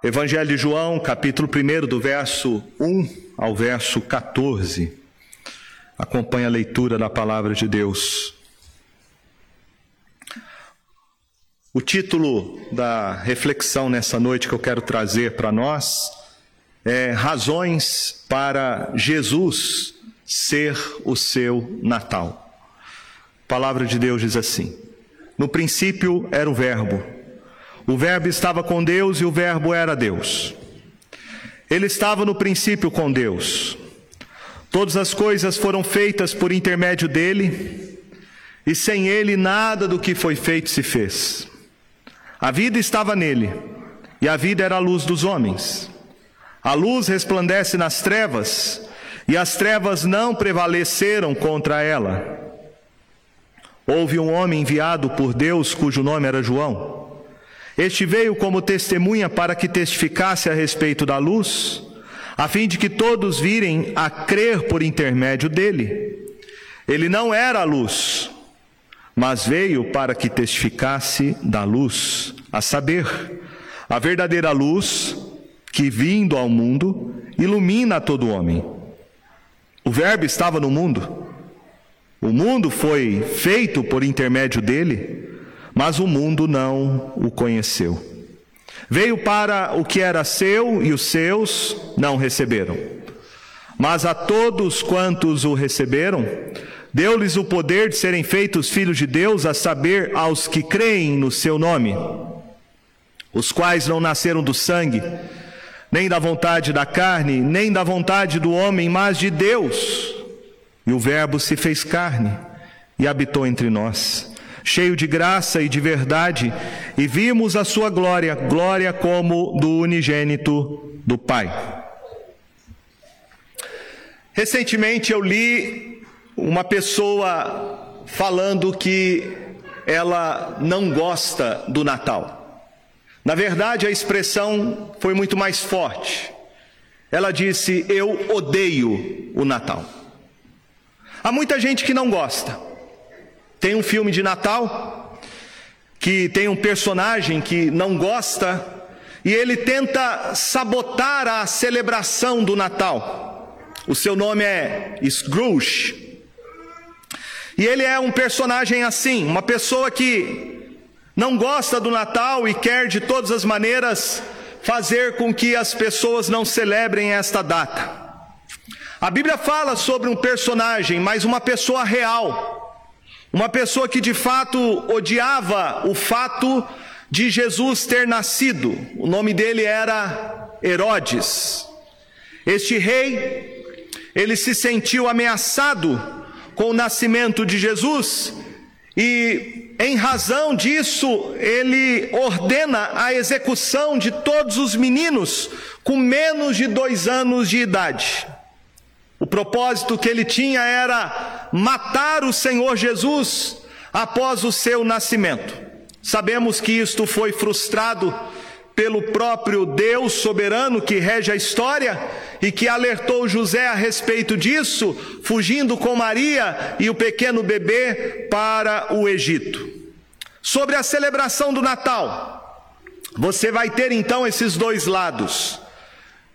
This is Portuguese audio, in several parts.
Evangelho de João, capítulo 1, do verso 1 ao verso 14. Acompanhe a leitura da palavra de Deus. O título da reflexão nessa noite que eu quero trazer para nós é Razões para Jesus ser o seu Natal. A palavra de Deus diz assim: No princípio era o Verbo o Verbo estava com Deus e o Verbo era Deus. Ele estava no princípio com Deus. Todas as coisas foram feitas por intermédio dele, e sem ele nada do que foi feito se fez. A vida estava nele, e a vida era a luz dos homens. A luz resplandece nas trevas, e as trevas não prevaleceram contra ela. Houve um homem enviado por Deus cujo nome era João. Este veio como testemunha para que testificasse a respeito da luz, a fim de que todos virem a crer por intermédio dele. Ele não era a luz, mas veio para que testificasse da luz, a saber, a verdadeira luz que, vindo ao mundo, ilumina todo homem. O Verbo estava no mundo, o mundo foi feito por intermédio dele mas o mundo não o conheceu. Veio para o que era seu e os seus não receberam. Mas a todos quantos o receberam, deu-lhes o poder de serem feitos filhos de Deus, a saber, aos que creem no seu nome, os quais não nasceram do sangue, nem da vontade da carne, nem da vontade do homem, mas de Deus. E o Verbo se fez carne e habitou entre nós cheio de graça e de verdade, e vimos a sua glória, glória como do unigênito do Pai. Recentemente eu li uma pessoa falando que ela não gosta do Natal. Na verdade, a expressão foi muito mais forte. Ela disse: Eu odeio o Natal. Há muita gente que não gosta. Tem um filme de Natal que tem um personagem que não gosta e ele tenta sabotar a celebração do Natal. O seu nome é Scrooge. E ele é um personagem assim, uma pessoa que não gosta do Natal e quer de todas as maneiras fazer com que as pessoas não celebrem esta data. A Bíblia fala sobre um personagem, mas uma pessoa real uma pessoa que de fato odiava o fato de Jesus ter nascido. O nome dele era Herodes. Este rei, ele se sentiu ameaçado com o nascimento de Jesus e, em razão disso, ele ordena a execução de todos os meninos com menos de dois anos de idade. O propósito que ele tinha era matar o Senhor Jesus após o seu nascimento. Sabemos que isto foi frustrado pelo próprio Deus soberano que rege a história e que alertou José a respeito disso, fugindo com Maria e o pequeno bebê para o Egito. Sobre a celebração do Natal, você vai ter então esses dois lados: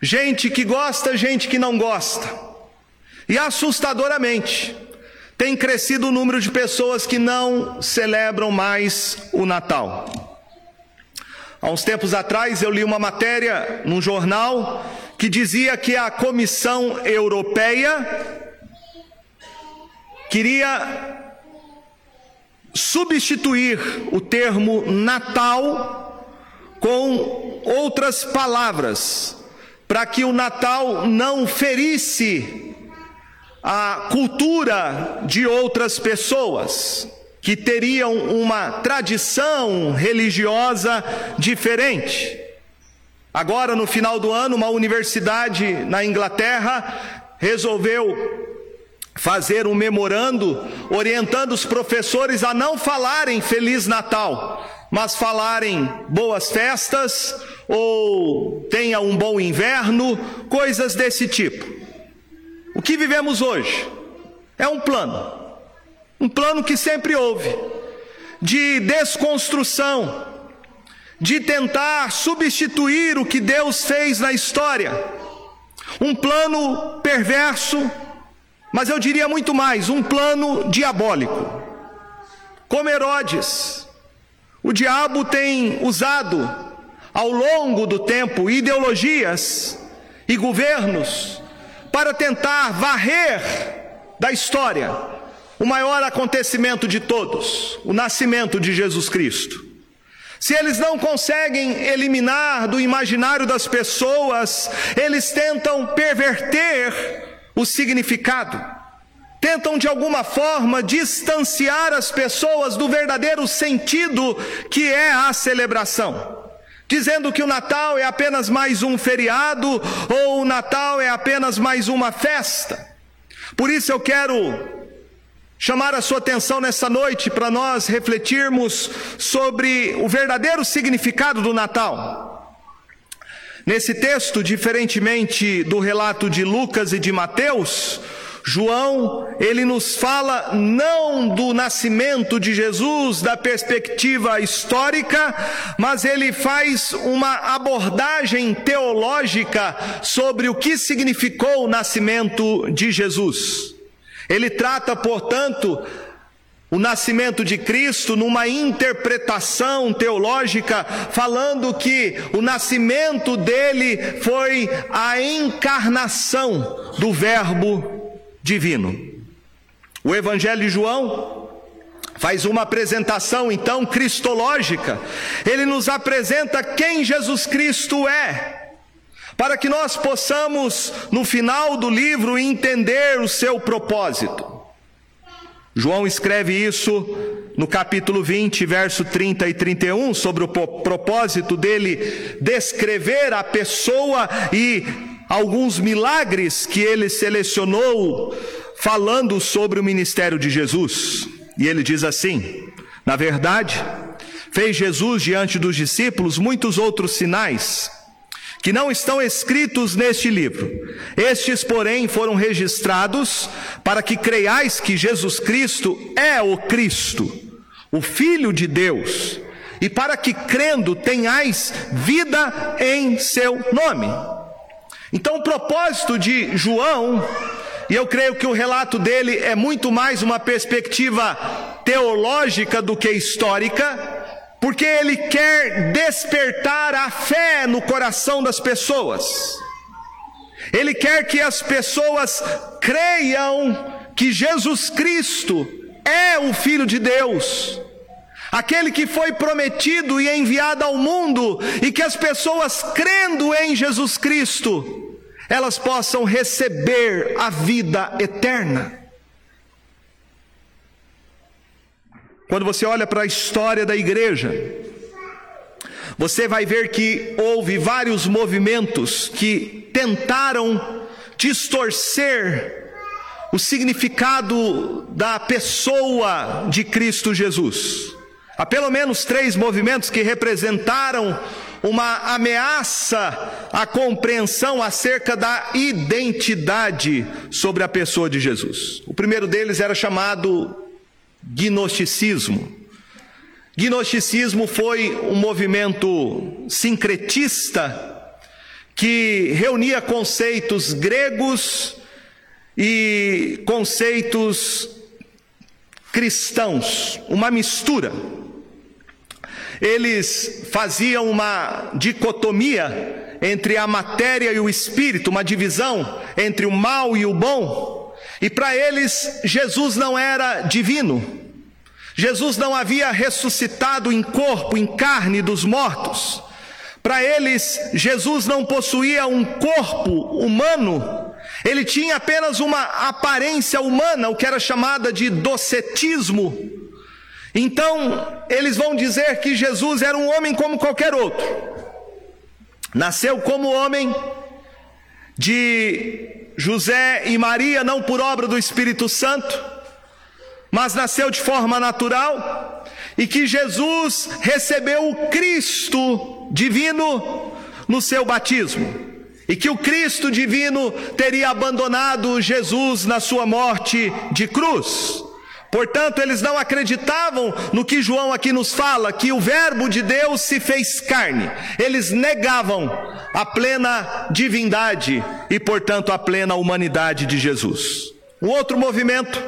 gente que gosta, gente que não gosta. E assustadoramente, tem crescido o número de pessoas que não celebram mais o Natal. Há uns tempos atrás eu li uma matéria num jornal que dizia que a Comissão Europeia queria substituir o termo Natal com outras palavras, para que o Natal não ferisse a cultura de outras pessoas que teriam uma tradição religiosa diferente. Agora, no final do ano, uma universidade na Inglaterra resolveu fazer um memorando orientando os professores a não falarem Feliz Natal, mas falarem boas festas ou tenha um bom inverno, coisas desse tipo. Que vivemos hoje é um plano, um plano que sempre houve, de desconstrução, de tentar substituir o que Deus fez na história. Um plano perverso, mas eu diria muito mais, um plano diabólico. Como Herodes, o diabo tem usado ao longo do tempo ideologias e governos para tentar varrer da história o maior acontecimento de todos, o nascimento de Jesus Cristo. Se eles não conseguem eliminar do imaginário das pessoas, eles tentam perverter o significado, tentam de alguma forma distanciar as pessoas do verdadeiro sentido que é a celebração. Dizendo que o Natal é apenas mais um feriado ou o Natal é apenas mais uma festa. Por isso eu quero chamar a sua atenção nessa noite para nós refletirmos sobre o verdadeiro significado do Natal. Nesse texto, diferentemente do relato de Lucas e de Mateus, João, ele nos fala não do nascimento de Jesus da perspectiva histórica, mas ele faz uma abordagem teológica sobre o que significou o nascimento de Jesus. Ele trata, portanto, o nascimento de Cristo numa interpretação teológica, falando que o nascimento dele foi a encarnação do Verbo divino. O Evangelho de João faz uma apresentação então cristológica. Ele nos apresenta quem Jesus Cristo é para que nós possamos, no final do livro, entender o seu propósito. João escreve isso no capítulo 20, verso 30 e 31, sobre o propósito dele descrever a pessoa e alguns milagres que ele selecionou, falando sobre o ministério de Jesus. E ele diz assim: na verdade, fez Jesus diante dos discípulos muitos outros sinais que não estão escritos neste livro. Estes, porém, foram registrados para que creiais que Jesus Cristo é o Cristo, o Filho de Deus, e para que crendo tenhais vida em seu nome. Então, o propósito de João, e eu creio que o relato dele é muito mais uma perspectiva teológica do que histórica, porque Ele quer despertar a fé no coração das pessoas. Ele quer que as pessoas creiam que Jesus Cristo é o Filho de Deus, aquele que foi prometido e enviado ao mundo, e que as pessoas crendo em Jesus Cristo, elas possam receber a vida eterna. Quando você olha para a história da igreja, você vai ver que houve vários movimentos que tentaram distorcer o significado da pessoa de Cristo Jesus. Há pelo menos três movimentos que representaram uma ameaça à compreensão acerca da identidade sobre a pessoa de Jesus. O primeiro deles era chamado gnosticismo. Gnosticismo foi um movimento sincretista que reunia conceitos gregos e conceitos cristãos, uma mistura. Eles faziam uma dicotomia entre a matéria e o espírito, uma divisão entre o mal e o bom. E para eles, Jesus não era divino. Jesus não havia ressuscitado em corpo, em carne dos mortos. Para eles, Jesus não possuía um corpo humano, ele tinha apenas uma aparência humana, o que era chamada de docetismo. Então, eles vão dizer que Jesus era um homem como qualquer outro. Nasceu como homem de José e Maria, não por obra do Espírito Santo, mas nasceu de forma natural, e que Jesus recebeu o Cristo divino no seu batismo, e que o Cristo divino teria abandonado Jesus na sua morte de cruz. Portanto, eles não acreditavam no que João aqui nos fala, que o Verbo de Deus se fez carne. Eles negavam a plena divindade e, portanto, a plena humanidade de Jesus. O outro movimento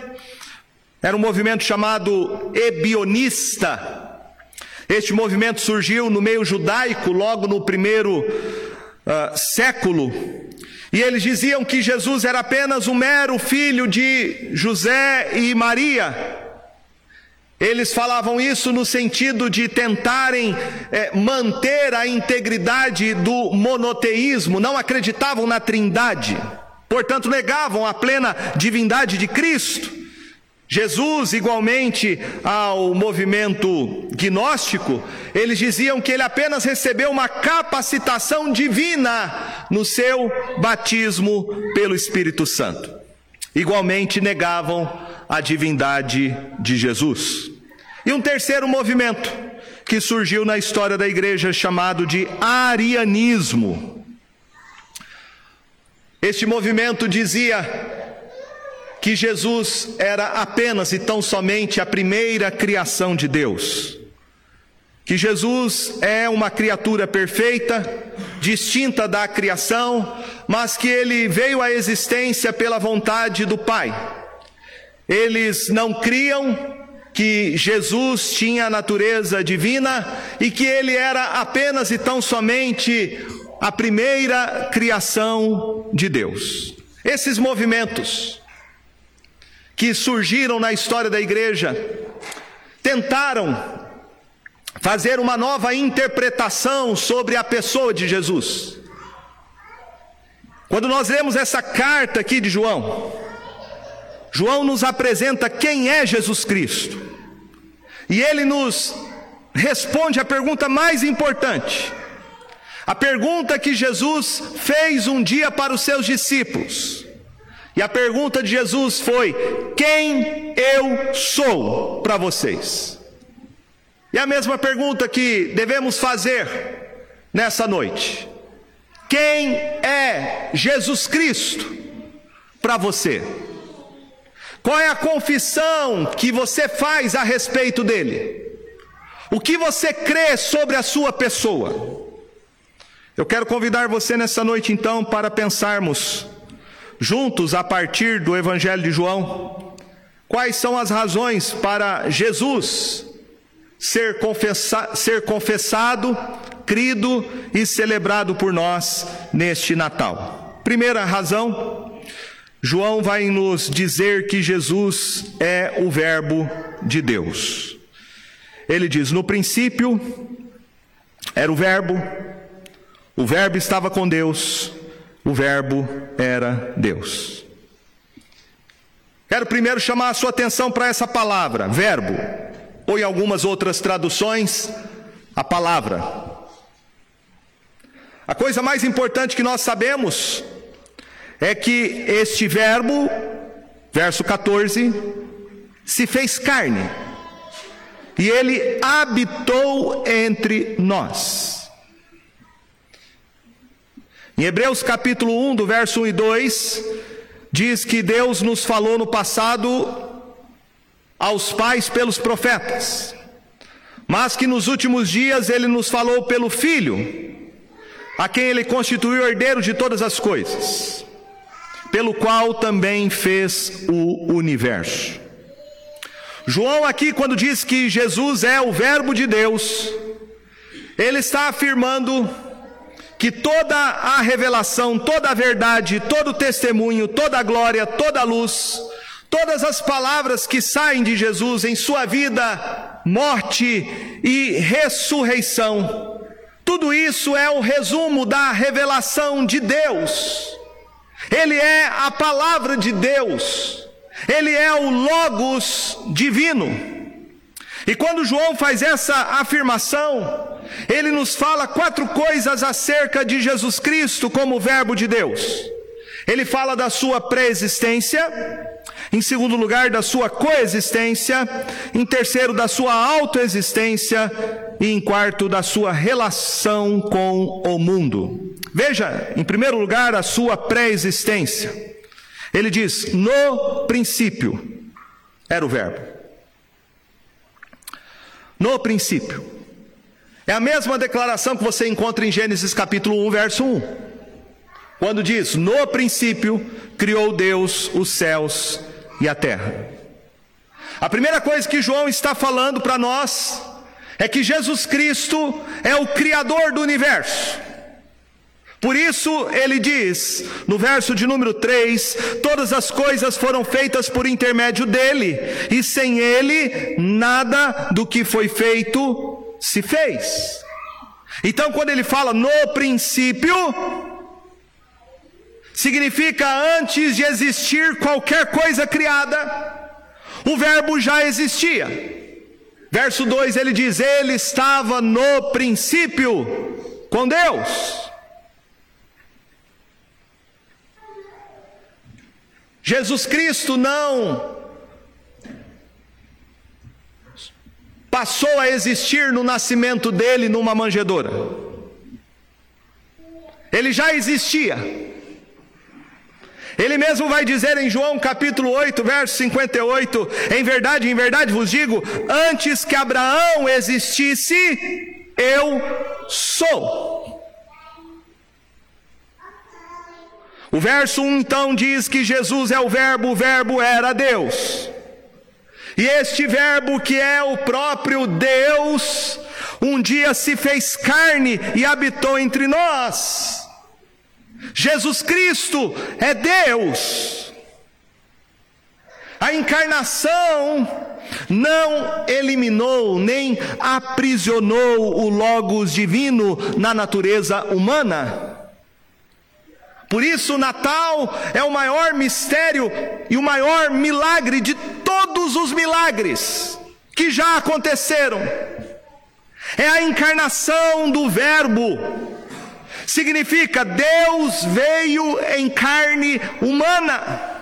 era um movimento chamado ebionista. Este movimento surgiu no meio judaico, logo no primeiro uh, século, e eles diziam que Jesus era apenas um mero filho de José e Maria. Eles falavam isso no sentido de tentarem é, manter a integridade do monoteísmo, não acreditavam na trindade, portanto negavam a plena divindade de Cristo. Jesus, igualmente ao movimento gnóstico, eles diziam que ele apenas recebeu uma capacitação divina no seu batismo pelo Espírito Santo. Igualmente negavam a divindade de Jesus. E um terceiro movimento que surgiu na história da igreja chamado de arianismo. Este movimento dizia que Jesus era apenas e tão somente a primeira criação de Deus. Que Jesus é uma criatura perfeita, distinta da criação, mas que ele veio à existência pela vontade do Pai. Eles não criam que Jesus tinha a natureza divina e que ele era apenas e tão somente a primeira criação de Deus. Esses movimentos que surgiram na história da igreja tentaram fazer uma nova interpretação sobre a pessoa de Jesus. Quando nós lemos essa carta aqui de João, João nos apresenta quem é Jesus Cristo. E ele nos responde a pergunta mais importante. A pergunta que Jesus fez um dia para os seus discípulos. E a pergunta de Jesus foi: Quem eu sou para vocês? E a mesma pergunta que devemos fazer nessa noite: Quem é Jesus Cristo para você? Qual é a confissão que você faz a respeito dele? O que você crê sobre a sua pessoa? Eu quero convidar você nessa noite então para pensarmos juntos a partir do Evangelho de João, quais são as razões para Jesus ser, confessa ser confessado, crido e celebrado por nós neste Natal. Primeira razão, João vai nos dizer que Jesus é o Verbo de Deus. Ele diz: no princípio era o Verbo, o Verbo estava com Deus o Verbo era Deus. Quero primeiro chamar a sua atenção para essa palavra, verbo, ou em algumas outras traduções, a palavra. A coisa mais importante que nós sabemos é que este verbo, verso 14, se fez carne e ele habitou entre nós. Em Hebreus capítulo 1, do verso 1 e 2, diz que Deus nos falou no passado aos pais pelos profetas, mas que nos últimos dias ele nos falou pelo Filho, a quem ele constituiu herdeiro de todas as coisas, pelo qual também fez o universo. João, aqui, quando diz que Jesus é o Verbo de Deus, ele está afirmando que toda a revelação, toda a verdade, todo o testemunho, toda a glória, toda a luz, todas as palavras que saem de Jesus em sua vida, morte e ressurreição, tudo isso é o resumo da revelação de Deus. Ele é a palavra de Deus. Ele é o Logos divino. E quando João faz essa afirmação, ele nos fala quatro coisas acerca de Jesus Cristo como Verbo de Deus. Ele fala da sua pré-existência, em segundo lugar, da sua coexistência, em terceiro, da sua autoexistência e em quarto, da sua relação com o mundo. Veja, em primeiro lugar, a sua pré-existência. Ele diz: no princípio era o Verbo. No princípio. É a mesma declaração que você encontra em Gênesis capítulo 1, verso 1. Quando diz: No princípio criou Deus os céus e a terra. A primeira coisa que João está falando para nós é que Jesus Cristo é o Criador do universo. Por isso ele diz, no verso de número 3: Todas as coisas foram feitas por intermédio dele, e sem ele, nada do que foi feito se fez. Então, quando ele fala no princípio, significa antes de existir qualquer coisa criada, o Verbo já existia. Verso 2 ele diz: Ele estava no princípio com Deus. Jesus Cristo não passou a existir no nascimento dele numa manjedoura. Ele já existia. Ele mesmo vai dizer em João capítulo 8, verso 58: Em verdade, em verdade vos digo, antes que Abraão existisse, eu sou. O verso 1 então diz que Jesus é o Verbo, o Verbo era Deus. E este Verbo, que é o próprio Deus, um dia se fez carne e habitou entre nós. Jesus Cristo é Deus. A encarnação não eliminou nem aprisionou o Logos divino na natureza humana. Por isso, o Natal é o maior mistério e o maior milagre de todos os milagres que já aconteceram. É a encarnação do Verbo. Significa Deus veio em carne humana.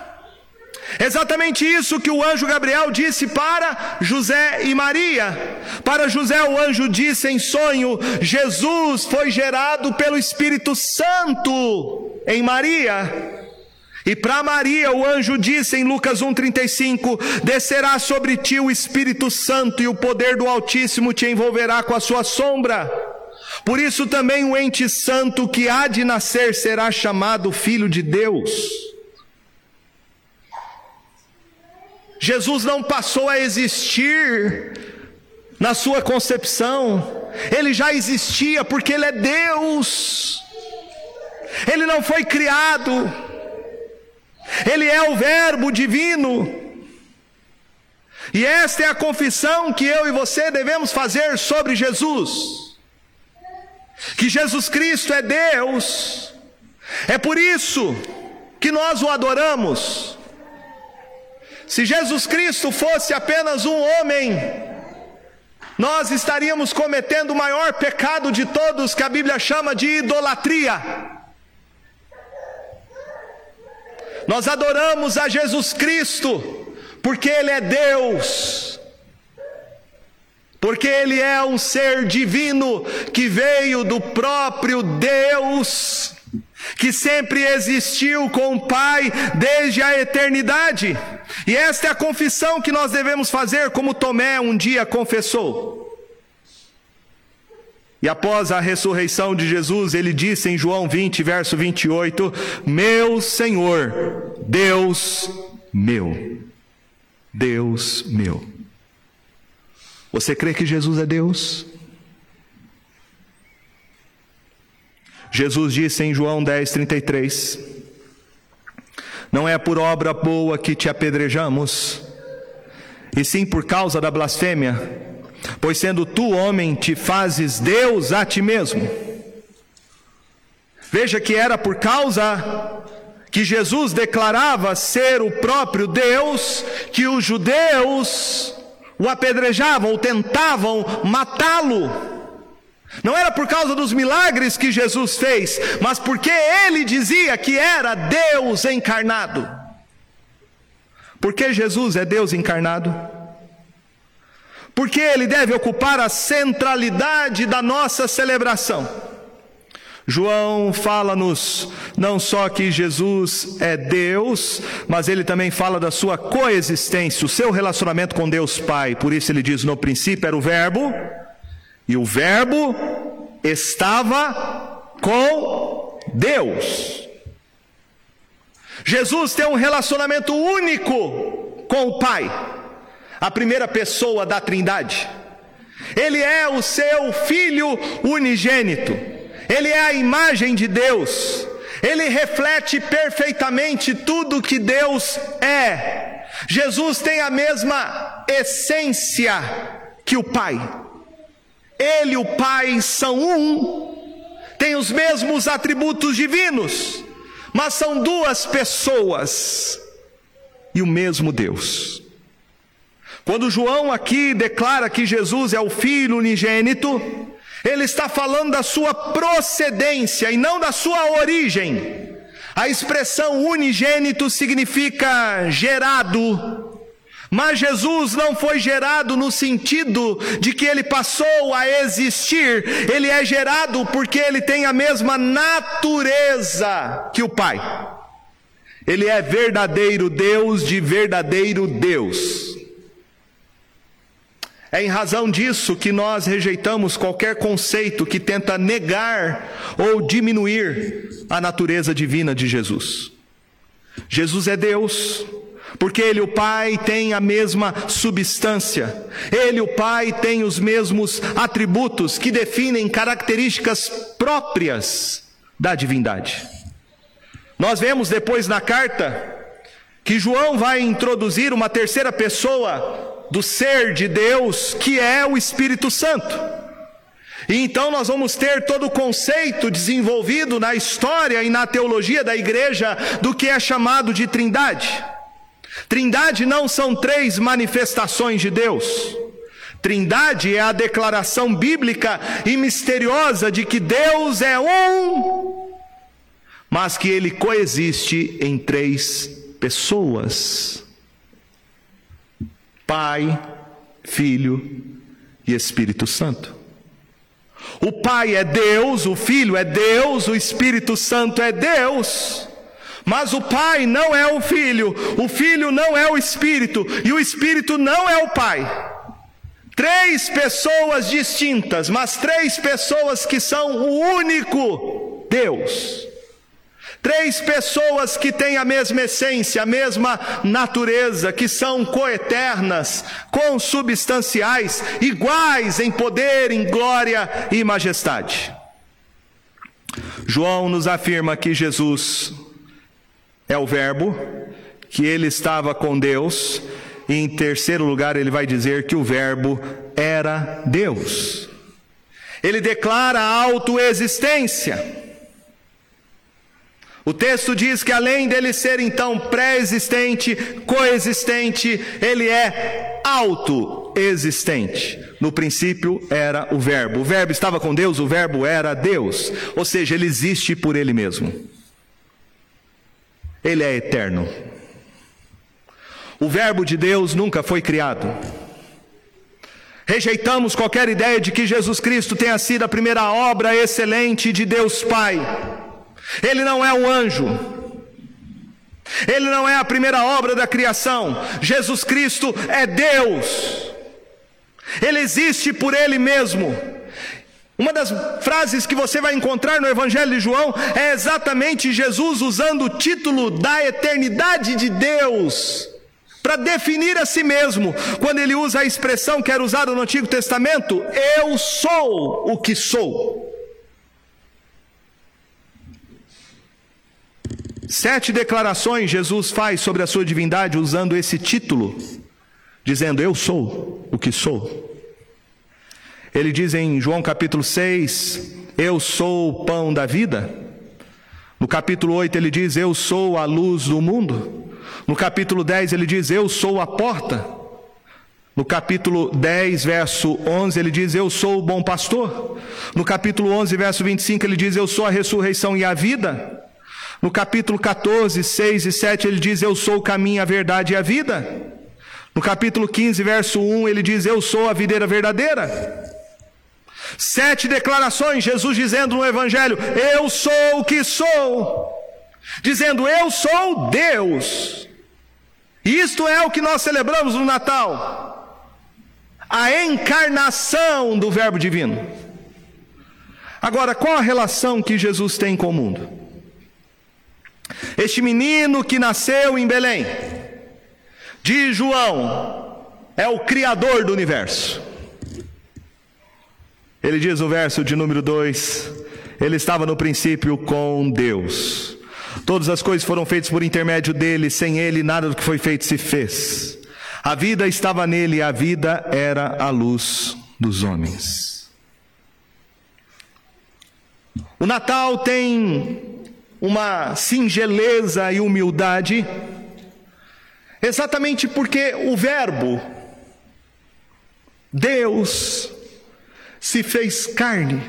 Exatamente isso que o anjo Gabriel disse para José e Maria. Para José, o anjo disse em sonho: Jesus foi gerado pelo Espírito Santo em Maria. E para Maria, o anjo disse em Lucas 1,35: Descerá sobre ti o Espírito Santo, e o poder do Altíssimo te envolverá com a sua sombra. Por isso também o ente santo que há de nascer será chamado Filho de Deus. Jesus não passou a existir na sua concepção, ele já existia porque ele é Deus, ele não foi criado, ele é o Verbo divino. E esta é a confissão que eu e você devemos fazer sobre Jesus. Que Jesus Cristo é Deus. É por isso que nós o adoramos. Se Jesus Cristo fosse apenas um homem, nós estaríamos cometendo o maior pecado de todos que a Bíblia chama de idolatria. Nós adoramos a Jesus Cristo porque Ele é Deus, porque Ele é um ser divino que veio do próprio Deus que sempre existiu com o Pai desde a eternidade. E esta é a confissão que nós devemos fazer, como Tomé um dia confessou. E após a ressurreição de Jesus, ele disse em João 20, verso 28: Meu Senhor, Deus meu, Deus meu. Você crê que Jesus é Deus? Jesus disse em João 10, 33: Não é por obra boa que te apedrejamos, e sim por causa da blasfêmia, pois sendo tu homem, te fazes Deus a ti mesmo. Veja que era por causa que Jesus declarava ser o próprio Deus, que os judeus o apedrejavam ou tentavam matá-lo. Não era por causa dos milagres que Jesus fez, mas porque ele dizia que era Deus encarnado. Porque Jesus é Deus encarnado? Porque ele deve ocupar a centralidade da nossa celebração. João fala-nos não só que Jesus é Deus, mas ele também fala da sua coexistência, o seu relacionamento com Deus Pai. Por isso ele diz: no princípio era o Verbo, e o Verbo estava com Deus. Jesus tem um relacionamento único com o Pai, a primeira pessoa da Trindade. Ele é o seu Filho unigênito. Ele é a imagem de Deus, ele reflete perfeitamente tudo que Deus é. Jesus tem a mesma essência que o Pai. Ele e o Pai são um, têm os mesmos atributos divinos, mas são duas pessoas e o mesmo Deus. Quando João aqui declara que Jesus é o Filho unigênito, ele está falando da sua procedência e não da sua origem. A expressão unigênito significa gerado, mas Jesus não foi gerado no sentido de que ele passou a existir, ele é gerado porque ele tem a mesma natureza que o Pai. Ele é verdadeiro Deus de verdadeiro Deus. É em razão disso que nós rejeitamos qualquer conceito que tenta negar ou diminuir a natureza divina de Jesus. Jesus é Deus, porque Ele, o Pai, tem a mesma substância, Ele, o Pai, tem os mesmos atributos que definem características próprias da divindade. Nós vemos depois na carta que João vai introduzir uma terceira pessoa do ser de Deus, que é o Espírito Santo. E então nós vamos ter todo o conceito desenvolvido na história e na teologia da igreja do que é chamado de Trindade. Trindade não são três manifestações de Deus. Trindade é a declaração bíblica e misteriosa de que Deus é um, mas que ele coexiste em três pessoas. Pai, Filho e Espírito Santo. O Pai é Deus, o Filho é Deus, o Espírito Santo é Deus. Mas o Pai não é o Filho, o Filho não é o Espírito e o Espírito não é o Pai. Três pessoas distintas, mas três pessoas que são o único Deus. Três pessoas que têm a mesma essência, a mesma natureza, que são coeternas, consubstanciais, iguais em poder, em glória e majestade. João nos afirma que Jesus é o Verbo, que ele estava com Deus, e em terceiro lugar ele vai dizer que o Verbo era Deus. Ele declara a autoexistência. O texto diz que além dele ser então pré-existente, coexistente, ele é autoexistente. No princípio era o Verbo. O Verbo estava com Deus, o Verbo era Deus. Ou seja, ele existe por ele mesmo. Ele é eterno. O Verbo de Deus nunca foi criado. Rejeitamos qualquer ideia de que Jesus Cristo tenha sido a primeira obra excelente de Deus Pai. Ele não é um anjo. Ele não é a primeira obra da criação. Jesus Cristo é Deus. Ele existe por Ele mesmo. Uma das frases que você vai encontrar no Evangelho de João é exatamente Jesus usando o título da eternidade de Deus para definir a si mesmo. Quando ele usa a expressão que era usada no Antigo Testamento, eu sou o que sou. Sete declarações Jesus faz sobre a sua divindade usando esse título, dizendo: Eu sou o que sou. Ele diz em João capítulo 6: Eu sou o pão da vida. No capítulo 8 ele diz: Eu sou a luz do mundo. No capítulo 10 ele diz: Eu sou a porta. No capítulo 10, verso 11, ele diz: Eu sou o bom pastor. No capítulo 11, verso 25, ele diz: Eu sou a ressurreição e a vida. No capítulo 14, 6 e 7, ele diz: Eu sou o caminho, a verdade e a vida. No capítulo 15, verso 1, ele diz: Eu sou a videira verdadeira. Sete declarações, Jesus dizendo no Evangelho: Eu sou o que sou. Dizendo: Eu sou Deus. Isto é o que nós celebramos no Natal. A encarnação do Verbo Divino. Agora, qual a relação que Jesus tem com o mundo? Este menino que nasceu em Belém, de João, é o Criador do universo. Ele diz no verso de número 2: Ele estava no princípio com Deus. Todas as coisas foram feitas por intermédio dele, sem ele nada do que foi feito se fez. A vida estava nele, a vida era a luz dos homens. O Natal tem uma singeleza e humildade, exatamente porque o Verbo, Deus, se fez carne.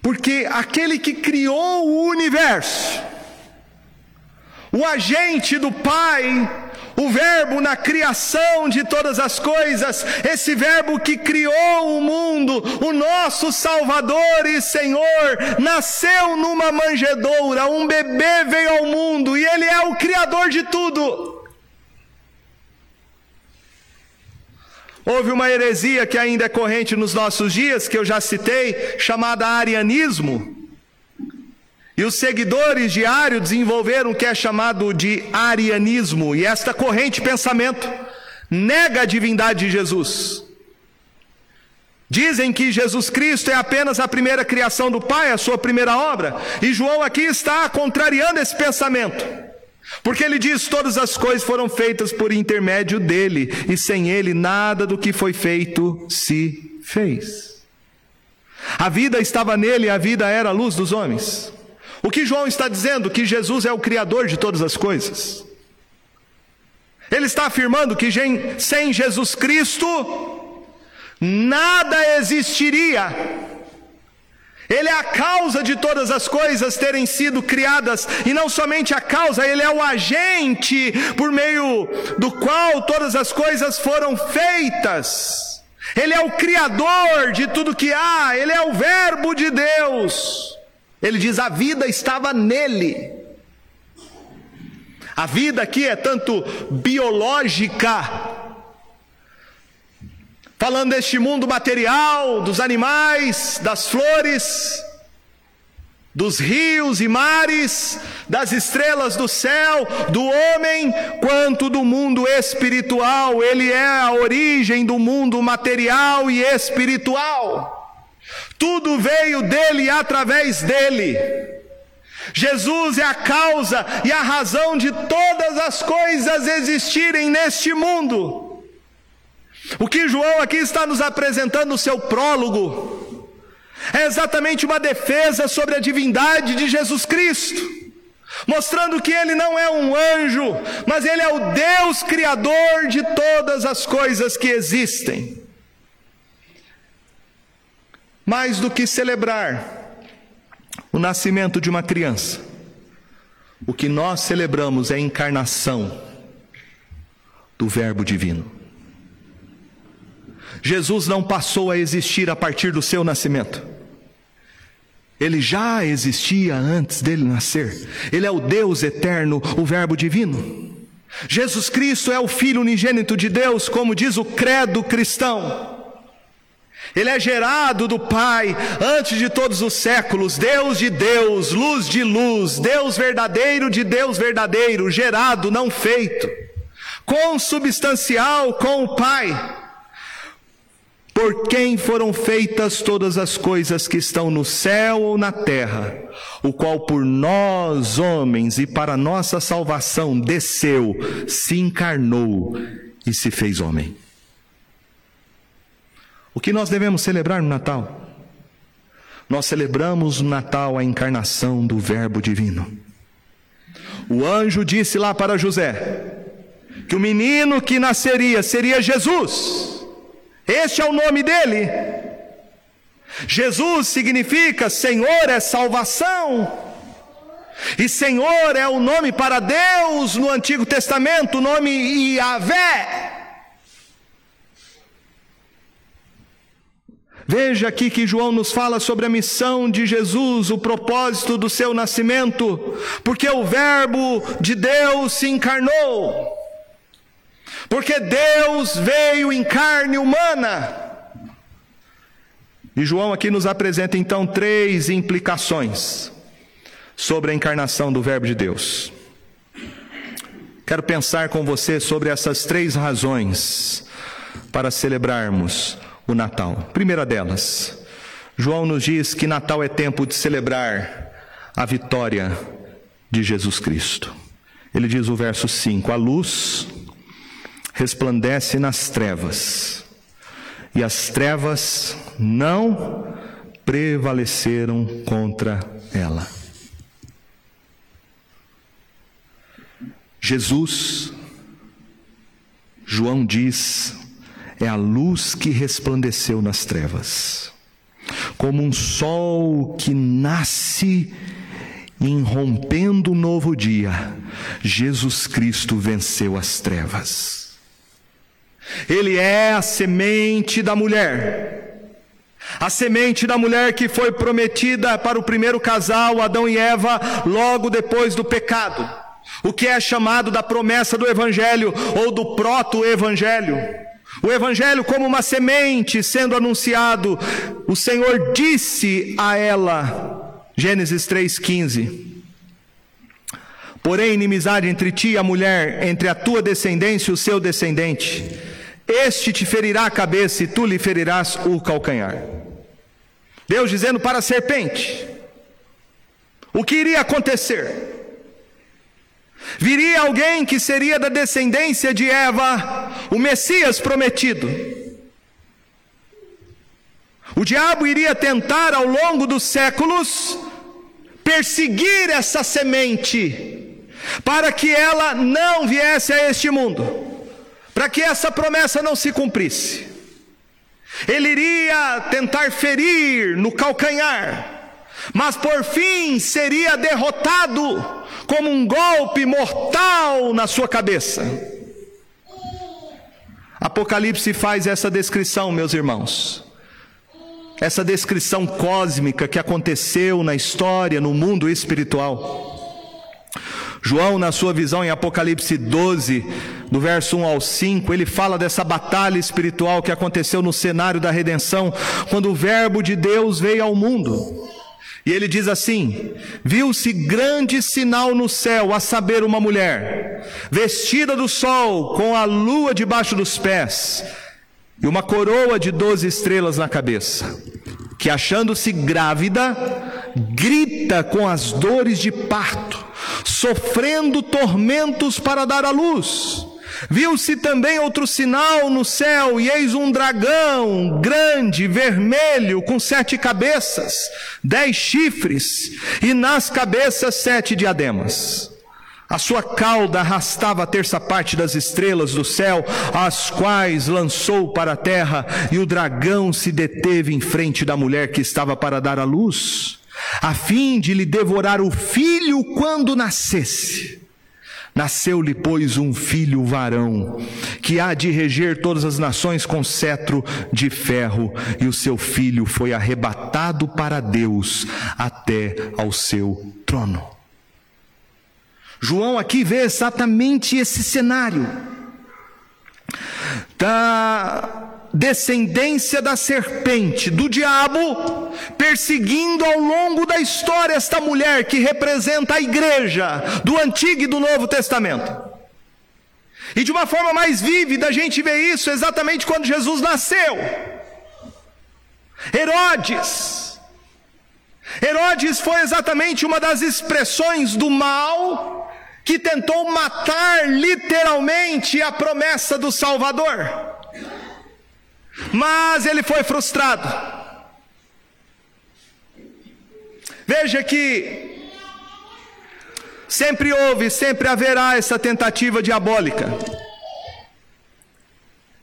Porque aquele que criou o universo, o agente do Pai, o Verbo na criação de todas as coisas, esse Verbo que criou o mundo, o nosso Salvador e Senhor, nasceu numa manjedoura, um bebê veio ao mundo e Ele é o Criador de tudo. Houve uma heresia que ainda é corrente nos nossos dias, que eu já citei, chamada arianismo. E os seguidores de Ario desenvolveram o que é chamado de arianismo, e esta corrente de pensamento nega a divindade de Jesus. Dizem que Jesus Cristo é apenas a primeira criação do Pai, a sua primeira obra, e João aqui está contrariando esse pensamento. Porque ele diz: todas as coisas foram feitas por intermédio dele, e sem ele nada do que foi feito se fez. A vida estava nele, a vida era a luz dos homens. O que João está dizendo? Que Jesus é o Criador de todas as coisas. Ele está afirmando que sem Jesus Cristo, nada existiria. Ele é a causa de todas as coisas terem sido criadas, e não somente a causa, ele é o agente por meio do qual todas as coisas foram feitas. Ele é o criador de tudo que há, ele é o Verbo de Deus. Ele diz: a vida estava nele. A vida aqui é tanto biológica, falando deste mundo material, dos animais, das flores, dos rios e mares, das estrelas do céu, do homem, quanto do mundo espiritual. Ele é a origem do mundo material e espiritual. Tudo veio dele e através dele. Jesus é a causa e a razão de todas as coisas existirem neste mundo. O que João aqui está nos apresentando no seu prólogo é exatamente uma defesa sobre a divindade de Jesus Cristo, mostrando que ele não é um anjo, mas ele é o Deus criador de todas as coisas que existem. Mais do que celebrar o nascimento de uma criança, o que nós celebramos é a encarnação do Verbo Divino. Jesus não passou a existir a partir do seu nascimento. Ele já existia antes dele nascer. Ele é o Deus eterno, o Verbo divino. Jesus Cristo é o Filho unigênito de Deus, como diz o credo cristão. Ele é gerado do Pai antes de todos os séculos, Deus de Deus, luz de luz, Deus verdadeiro de Deus verdadeiro, gerado, não feito, consubstancial com o Pai. Por quem foram feitas todas as coisas que estão no céu ou na terra, o qual por nós, homens, e para nossa salvação desceu, se encarnou e se fez homem. O que nós devemos celebrar no Natal? Nós celebramos no Natal a encarnação do Verbo Divino. O anjo disse lá para José que o menino que nasceria seria Jesus. Este é o nome dele. Jesus significa Senhor é salvação. E Senhor é o nome para Deus no Antigo Testamento, o nome Yahvé. Veja aqui que João nos fala sobre a missão de Jesus, o propósito do seu nascimento, porque o Verbo de Deus se encarnou, porque Deus veio em carne humana. E João aqui nos apresenta então três implicações sobre a encarnação do Verbo de Deus. Quero pensar com você sobre essas três razões para celebrarmos o Natal. Primeira delas, João nos diz que Natal é tempo de celebrar a vitória de Jesus Cristo. Ele diz o verso 5: A luz resplandece nas trevas, e as trevas não prevaleceram contra ela. Jesus, João diz, é a luz que resplandeceu nas trevas, como um sol que nasce irrompendo um novo dia, Jesus Cristo venceu as trevas. Ele é a semente da mulher, a semente da mulher que foi prometida para o primeiro casal, Adão e Eva, logo depois do pecado, o que é chamado da promessa do Evangelho ou do proto-evangelho. O Evangelho, como uma semente sendo anunciado, o Senhor disse a ela, Gênesis 3,15: Porém, inimizade entre ti e a mulher, entre a tua descendência e o seu descendente, este te ferirá a cabeça e tu lhe ferirás o calcanhar. Deus dizendo para a serpente: o que iria acontecer? Viria alguém que seria da descendência de Eva, o Messias prometido. O diabo iria tentar ao longo dos séculos perseguir essa semente, para que ela não viesse a este mundo, para que essa promessa não se cumprisse. Ele iria tentar ferir no calcanhar, mas por fim seria derrotado como um golpe mortal na sua cabeça. Apocalipse faz essa descrição, meus irmãos. Essa descrição cósmica que aconteceu na história, no mundo espiritual. João, na sua visão em Apocalipse 12, do verso 1 ao 5, ele fala dessa batalha espiritual que aconteceu no cenário da redenção, quando o Verbo de Deus veio ao mundo. E ele diz assim: Viu-se grande sinal no céu, a saber, uma mulher, vestida do sol, com a lua debaixo dos pés, e uma coroa de doze estrelas na cabeça, que achando-se grávida, grita com as dores de parto, sofrendo tormentos para dar à luz. Viu-se também outro sinal no céu, e eis um dragão grande, vermelho, com sete cabeças, dez chifres, e nas cabeças sete diademas. A sua cauda arrastava a terça parte das estrelas do céu, as quais lançou para a terra, e o dragão se deteve em frente da mulher que estava para dar à luz, a fim de lhe devorar o filho quando nascesse. Nasceu-lhe, pois, um filho varão, que há de reger todas as nações com cetro de ferro, e o seu filho foi arrebatado para Deus até ao seu trono. João aqui vê exatamente esse cenário. Da descendência da serpente, do diabo, perseguindo ao longo da história esta mulher que representa a igreja do Antigo e do Novo Testamento. E de uma forma mais vívida a gente vê isso exatamente quando Jesus nasceu. Herodes. Herodes foi exatamente uma das expressões do mal que tentou matar literalmente a promessa do Salvador. Mas ele foi frustrado. Veja que sempre houve, sempre haverá essa tentativa diabólica.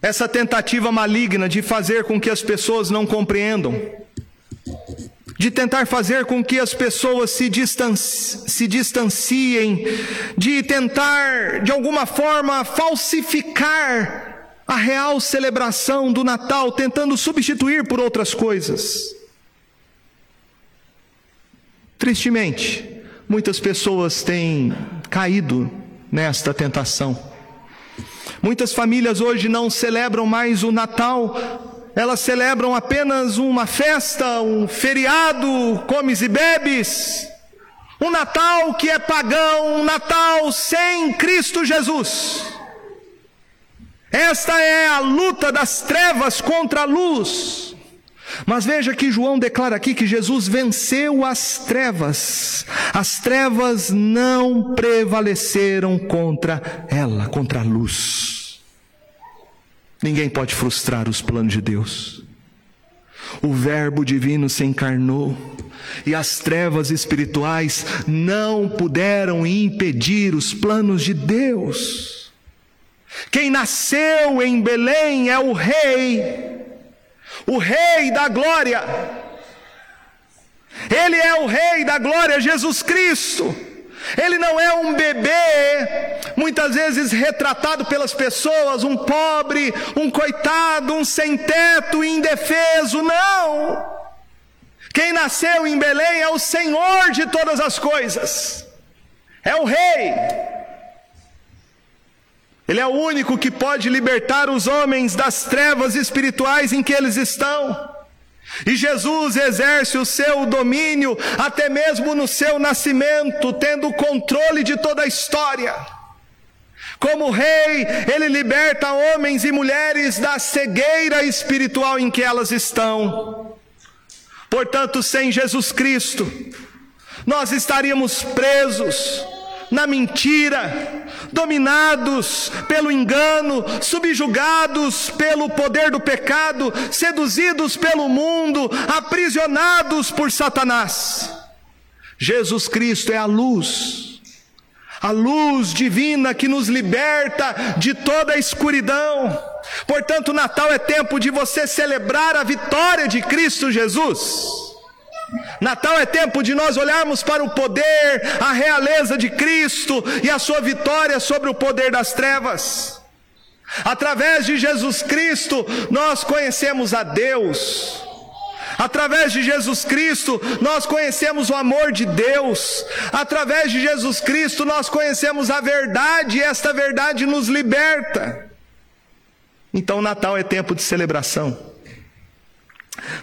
Essa tentativa maligna de fazer com que as pessoas não compreendam de tentar fazer com que as pessoas se, distanci se distanciem, de tentar, de alguma forma, falsificar a real celebração do Natal, tentando substituir por outras coisas. Tristemente, muitas pessoas têm caído nesta tentação. Muitas famílias hoje não celebram mais o Natal, elas celebram apenas uma festa, um feriado, comes e bebes. Um Natal que é pagão, um Natal sem Cristo Jesus. Esta é a luta das trevas contra a luz. Mas veja que João declara aqui que Jesus venceu as trevas. As trevas não prevaleceram contra ela, contra a luz. Ninguém pode frustrar os planos de Deus. O Verbo divino se encarnou e as trevas espirituais não puderam impedir os planos de Deus. Quem nasceu em Belém é o Rei, o Rei da Glória. Ele é o Rei da Glória, Jesus Cristo. Ele não é um bebê, muitas vezes retratado pelas pessoas, um pobre, um coitado, um sem teto, indefeso, não. Quem nasceu em Belém é o Senhor de todas as coisas, é o Rei. Ele é o único que pode libertar os homens das trevas espirituais em que eles estão. E Jesus exerce o seu domínio até mesmo no seu nascimento, tendo controle de toda a história. Como rei, ele liberta homens e mulheres da cegueira espiritual em que elas estão. Portanto, sem Jesus Cristo, nós estaríamos presos na mentira, dominados pelo engano, subjugados pelo poder do pecado, seduzidos pelo mundo, aprisionados por Satanás. Jesus Cristo é a luz, a luz divina que nos liberta de toda a escuridão. Portanto, Natal é tempo de você celebrar a vitória de Cristo Jesus. Natal é tempo de nós olharmos para o poder, a realeza de Cristo e a sua vitória sobre o poder das trevas. Através de Jesus Cristo, nós conhecemos a Deus. Através de Jesus Cristo, nós conhecemos o amor de Deus. Através de Jesus Cristo, nós conhecemos a verdade e esta verdade nos liberta. Então, Natal é tempo de celebração.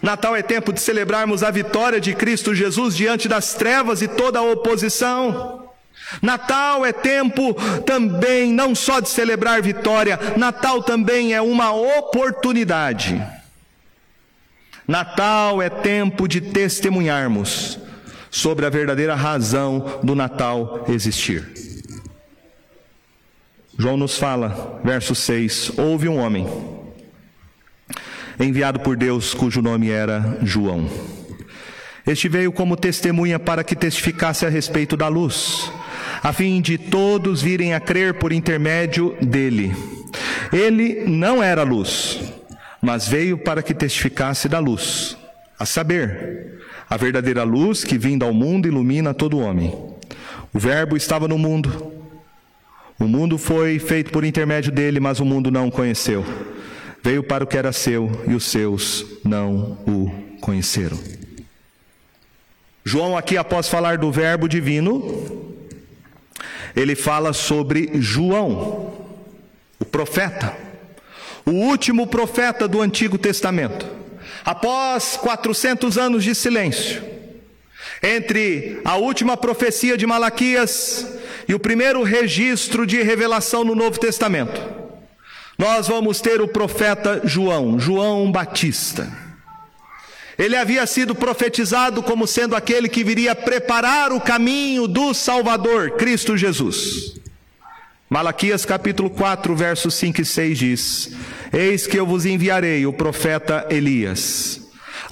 Natal é tempo de celebrarmos a vitória de Cristo Jesus diante das trevas e toda a oposição. Natal é tempo também não só de celebrar vitória, Natal também é uma oportunidade. Natal é tempo de testemunharmos sobre a verdadeira razão do Natal existir. João nos fala, verso 6: Houve um homem enviado por Deus, cujo nome era João. Este veio como testemunha para que testificasse a respeito da luz, a fim de todos virem a crer por intermédio dele. Ele não era luz, mas veio para que testificasse da luz, a saber, a verdadeira luz que vindo ao mundo ilumina todo homem. O Verbo estava no mundo. O mundo foi feito por intermédio dele, mas o mundo não o conheceu. Veio para o que era seu e os seus não o conheceram. João, aqui, após falar do Verbo divino, ele fala sobre João, o profeta, o último profeta do Antigo Testamento. Após 400 anos de silêncio, entre a última profecia de Malaquias e o primeiro registro de revelação no Novo Testamento, nós vamos ter o profeta João, João Batista. Ele havia sido profetizado como sendo aquele que viria preparar o caminho do Salvador, Cristo Jesus. Malaquias capítulo 4, versos 5 e 6 diz: Eis que eu vos enviarei o profeta Elias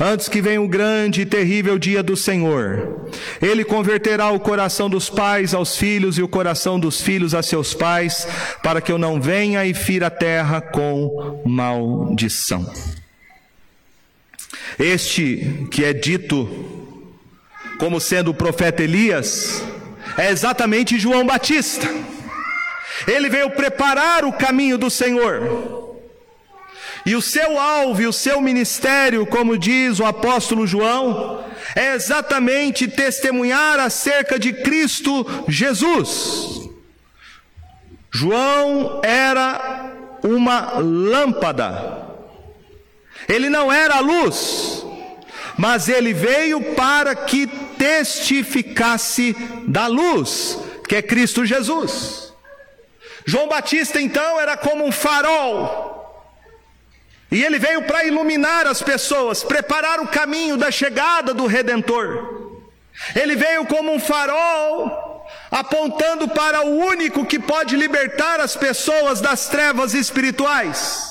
antes que venha o grande e terrível dia do Senhor. Ele converterá o coração dos pais aos filhos e o coração dos filhos a seus pais, para que eu não venha e fira a terra com maldição. Este que é dito como sendo o profeta Elias, é exatamente João Batista. Ele veio preparar o caminho do Senhor. E o seu alvo e o seu ministério, como diz o apóstolo João, é exatamente testemunhar acerca de Cristo Jesus. João era uma lâmpada, ele não era a luz, mas ele veio para que testificasse da luz, que é Cristo Jesus. João Batista então era como um farol, e ele veio para iluminar as pessoas, preparar o caminho da chegada do Redentor. Ele veio como um farol, apontando para o único que pode libertar as pessoas das trevas espirituais.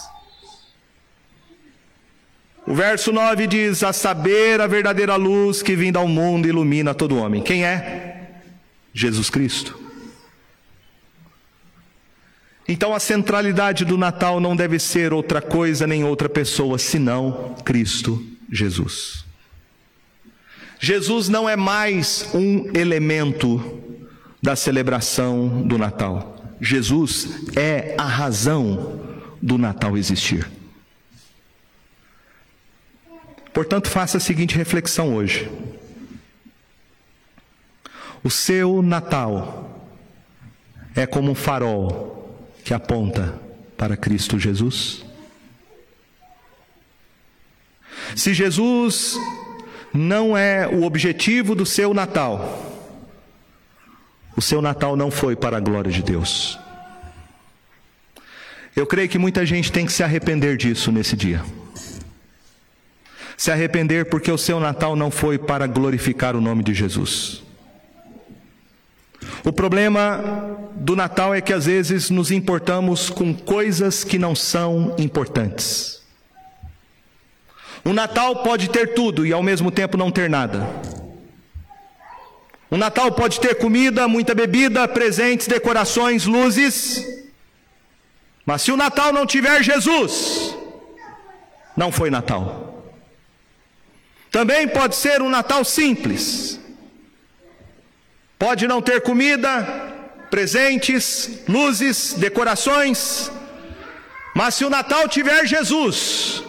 O verso 9 diz: A saber, a verdadeira luz que vinda ao mundo ilumina todo homem. Quem é? Jesus Cristo. Então a centralidade do Natal não deve ser outra coisa nem outra pessoa senão Cristo Jesus. Jesus não é mais um elemento da celebração do Natal. Jesus é a razão do Natal existir. Portanto, faça a seguinte reflexão hoje. O seu Natal é como um farol que aponta para Cristo Jesus? Se Jesus não é o objetivo do seu Natal, o seu Natal não foi para a glória de Deus. Eu creio que muita gente tem que se arrepender disso nesse dia. Se arrepender porque o seu Natal não foi para glorificar o nome de Jesus. O problema do Natal é que às vezes nos importamos com coisas que não são importantes. O Natal pode ter tudo e ao mesmo tempo não ter nada. O Natal pode ter comida, muita bebida, presentes, decorações, luzes. Mas se o Natal não tiver Jesus, não foi Natal. Também pode ser um Natal simples, Pode não ter comida, presentes, luzes, decorações, mas se o Natal tiver Jesus,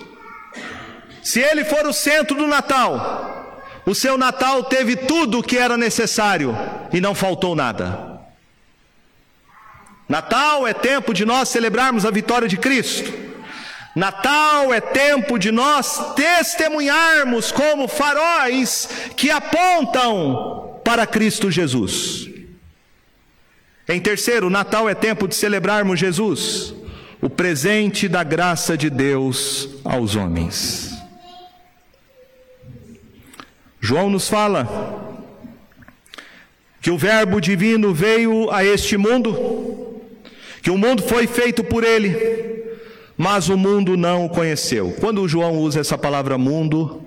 se ele for o centro do Natal, o seu Natal teve tudo o que era necessário e não faltou nada. Natal é tempo de nós celebrarmos a vitória de Cristo. Natal é tempo de nós testemunharmos como faróis que apontam para Cristo Jesus. Em terceiro, Natal é tempo de celebrarmos Jesus, o presente da graça de Deus aos homens. João nos fala que o Verbo divino veio a este mundo, que o mundo foi feito por ele, mas o mundo não o conheceu. Quando João usa essa palavra mundo,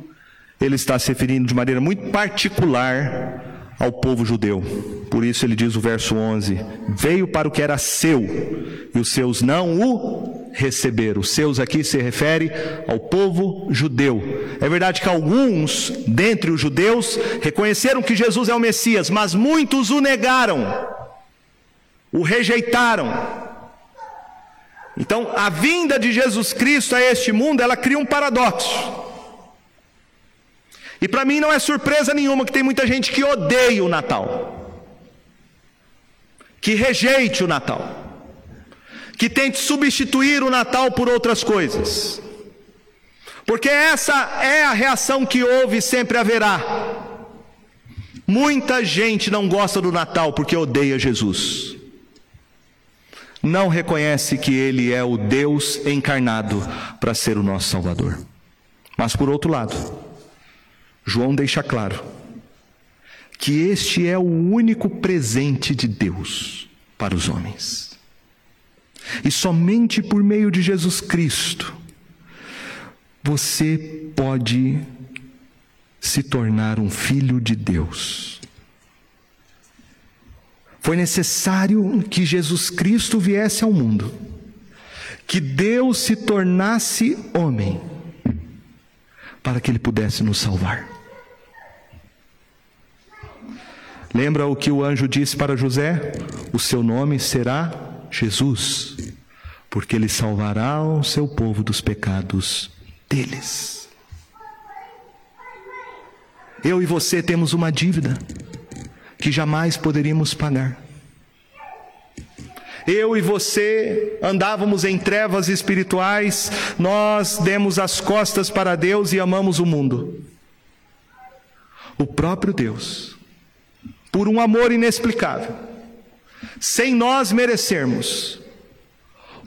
ele está se referindo de maneira muito particular ao povo judeu. Por isso ele diz o verso 11: Veio para o que era seu, e os seus não o receberam. Os seus aqui se refere ao povo judeu. É verdade que alguns dentre os judeus reconheceram que Jesus é o Messias, mas muitos o negaram, o rejeitaram. Então, a vinda de Jesus Cristo a este mundo, ela cria um paradoxo. E para mim não é surpresa nenhuma que tem muita gente que odeia o Natal, que rejeite o Natal, que tente substituir o Natal por outras coisas, porque essa é a reação que houve e sempre haverá. Muita gente não gosta do Natal porque odeia Jesus. Não reconhece que Ele é o Deus encarnado para ser o nosso Salvador. Mas por outro lado, João deixa claro que este é o único presente de Deus para os homens. E somente por meio de Jesus Cristo você pode se tornar um filho de Deus. Foi necessário que Jesus Cristo viesse ao mundo, que Deus se tornasse homem, para que ele pudesse nos salvar. Lembra o que o anjo disse para José? O seu nome será Jesus, porque ele salvará o seu povo dos pecados deles. Eu e você temos uma dívida que jamais poderíamos pagar. Eu e você andávamos em trevas espirituais, nós demos as costas para Deus e amamos o mundo. O próprio Deus, por um amor inexplicável, sem nós merecermos,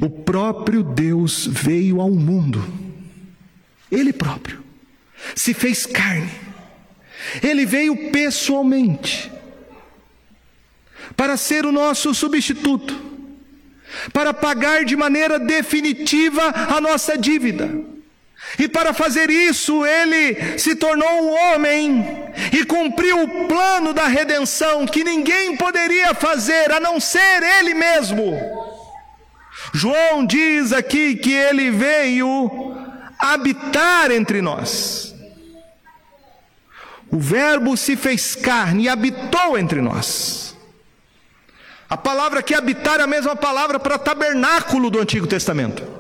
o próprio Deus veio ao mundo, Ele próprio, se fez carne, Ele veio pessoalmente, para ser o nosso substituto para pagar de maneira definitiva a nossa dívida. E para fazer isso, ele se tornou um homem e cumpriu o plano da redenção que ninguém poderia fazer a não ser ele mesmo. João diz aqui que ele veio habitar entre nós. O Verbo se fez carne e habitou entre nós. A palavra que habitar é a mesma palavra para tabernáculo do Antigo Testamento.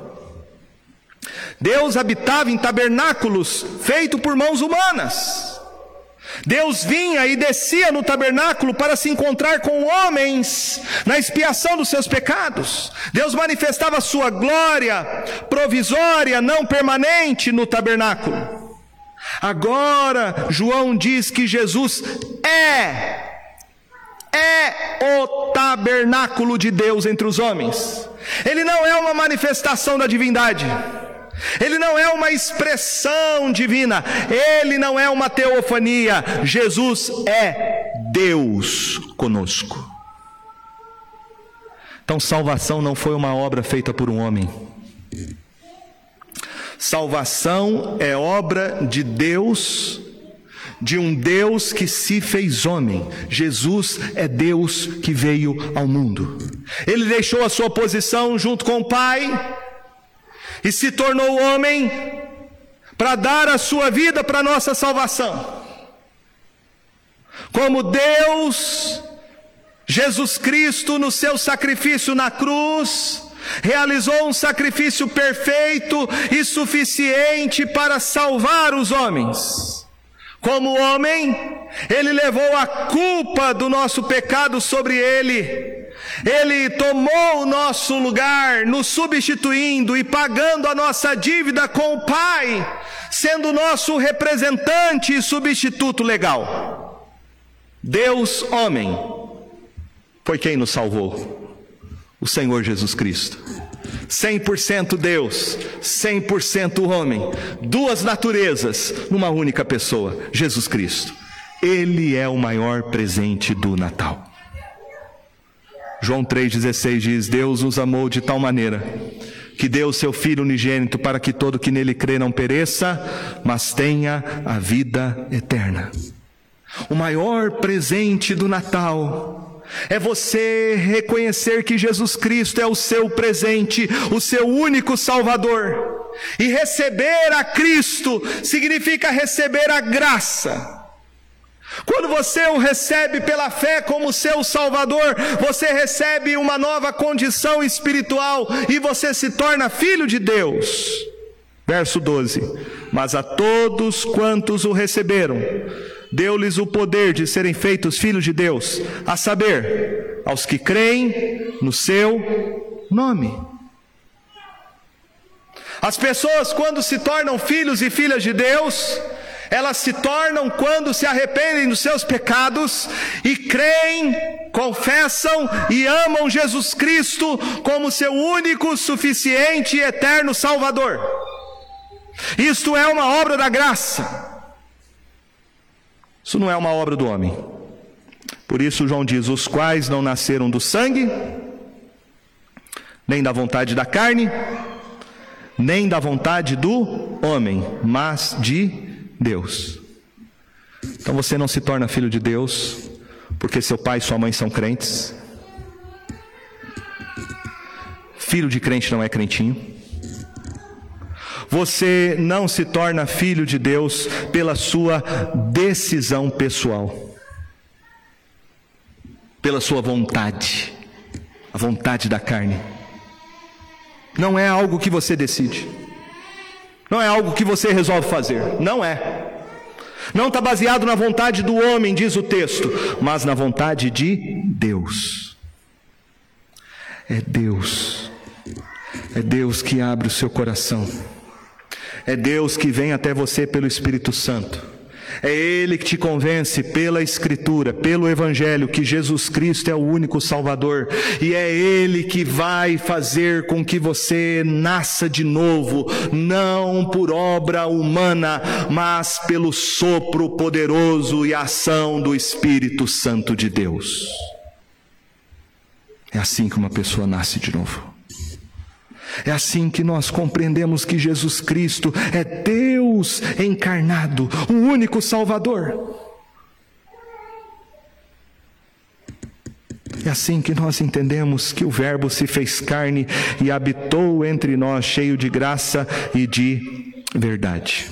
Deus habitava em tabernáculos feitos por mãos humanas. Deus vinha e descia no tabernáculo para se encontrar com homens na expiação dos seus pecados. Deus manifestava sua glória provisória, não permanente no tabernáculo. Agora, João diz que Jesus é é o tabernáculo de Deus entre os homens. Ele não é uma manifestação da divindade. Ele não é uma expressão divina, ele não é uma teofania. Jesus é Deus conosco. Então, salvação não foi uma obra feita por um homem. Salvação é obra de Deus de um Deus que se fez homem. Jesus é Deus que veio ao mundo. Ele deixou a sua posição junto com o Pai e se tornou homem para dar a sua vida para nossa salvação. Como Deus, Jesus Cristo, no seu sacrifício na cruz, realizou um sacrifício perfeito e suficiente para salvar os homens. Como homem, ele levou a culpa do nosso pecado sobre ele. Ele tomou o nosso lugar, nos substituindo e pagando a nossa dívida com o Pai, sendo nosso representante e substituto legal. Deus, homem, foi quem nos salvou, o Senhor Jesus Cristo. 100% Deus, 100% homem, duas naturezas numa única pessoa, Jesus Cristo. Ele é o maior presente do Natal. João 3,16 diz: Deus nos amou de tal maneira que deu o seu Filho unigênito para que todo que nele crê não pereça, mas tenha a vida eterna. O maior presente do Natal é você reconhecer que Jesus Cristo é o seu presente, o seu único Salvador. E receber a Cristo significa receber a graça. Quando você o recebe pela fé como seu Salvador, você recebe uma nova condição espiritual e você se torna filho de Deus. Verso 12: Mas a todos quantos o receberam, deu-lhes o poder de serem feitos filhos de Deus, a saber, aos que creem no seu nome. As pessoas, quando se tornam filhos e filhas de Deus, elas se tornam quando se arrependem dos seus pecados e creem, confessam e amam Jesus Cristo como seu único, suficiente e eterno Salvador. Isto é uma obra da graça. Isso não é uma obra do homem. Por isso, João diz: os quais não nasceram do sangue, nem da vontade da carne, nem da vontade do homem, mas de Deus. Então você não se torna filho de Deus porque seu pai e sua mãe são crentes. Filho de crente não é crentinho. Você não se torna filho de Deus pela sua decisão pessoal, pela sua vontade, a vontade da carne. Não é algo que você decide. Não é algo que você resolve fazer. Não é. Não está baseado na vontade do homem, diz o texto, mas na vontade de Deus. É Deus. É Deus que abre o seu coração. É Deus que vem até você pelo Espírito Santo. É Ele que te convence pela Escritura, pelo Evangelho, que Jesus Cristo é o único Salvador. E é Ele que vai fazer com que você nasça de novo, não por obra humana, mas pelo sopro poderoso e ação do Espírito Santo de Deus. É assim que uma pessoa nasce de novo. É assim que nós compreendemos que Jesus Cristo é Deus encarnado, o único Salvador. É assim que nós entendemos que o Verbo se fez carne e habitou entre nós, cheio de graça e de verdade.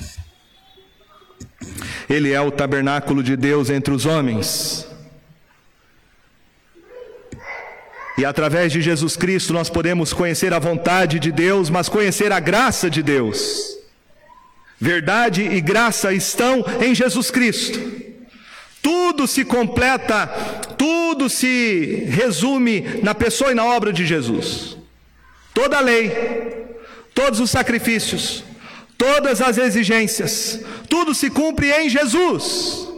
Ele é o tabernáculo de Deus entre os homens. E através de Jesus Cristo nós podemos conhecer a vontade de Deus, mas conhecer a graça de Deus. Verdade e graça estão em Jesus Cristo. Tudo se completa, tudo se resume na pessoa e na obra de Jesus. Toda a lei, todos os sacrifícios, todas as exigências, tudo se cumpre em Jesus.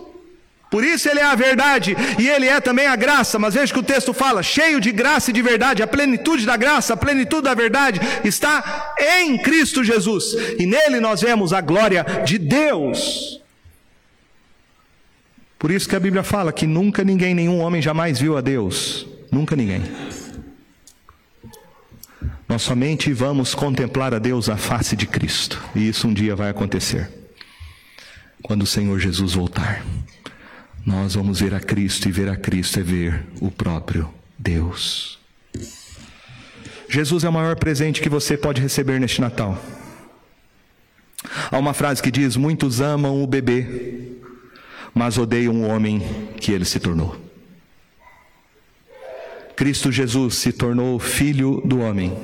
Por isso ele é a verdade e ele é também a graça, mas veja que o texto fala, cheio de graça e de verdade, a plenitude da graça, a plenitude da verdade está em Cristo Jesus, e nele nós vemos a glória de Deus. Por isso que a Bíblia fala que nunca ninguém, nenhum homem jamais viu a Deus, nunca ninguém. Nós somente vamos contemplar a Deus a face de Cristo, e isso um dia vai acontecer, quando o Senhor Jesus voltar nós vamos ver a Cristo e ver a Cristo é ver o próprio Deus. Jesus é o maior presente que você pode receber neste Natal. Há uma frase que diz: Muitos amam o bebê, mas odeiam o homem que ele se tornou. Cristo Jesus se tornou filho do homem,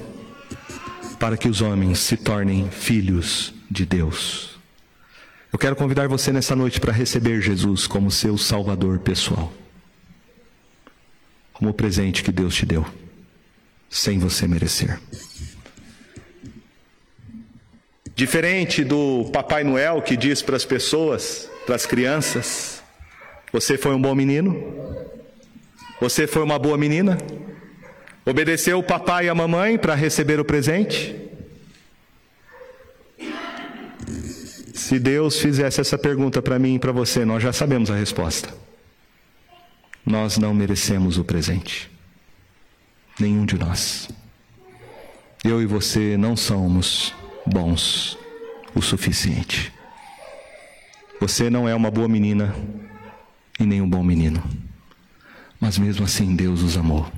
para que os homens se tornem filhos de Deus. Eu quero convidar você nessa noite para receber Jesus como seu Salvador pessoal. Como o presente que Deus te deu, sem você merecer. Diferente do Papai Noel que diz para as pessoas, para as crianças: Você foi um bom menino? Você foi uma boa menina? Obedeceu o papai e a mamãe para receber o presente? Se Deus fizesse essa pergunta para mim e para você, nós já sabemos a resposta. Nós não merecemos o presente. Nenhum de nós. Eu e você não somos bons o suficiente. Você não é uma boa menina e nem um bom menino. Mas mesmo assim Deus os amou,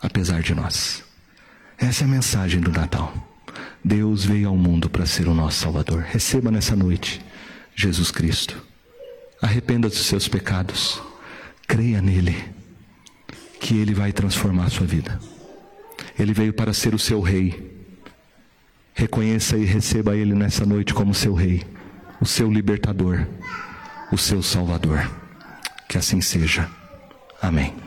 apesar de nós. Essa é a mensagem do Natal. Deus veio ao mundo para ser o nosso Salvador. Receba nessa noite Jesus Cristo. Arrependa dos seus pecados. Creia nele, que ele vai transformar a sua vida. Ele veio para ser o seu rei. Reconheça e receba ele nessa noite como seu rei, o seu libertador, o seu salvador. Que assim seja. Amém.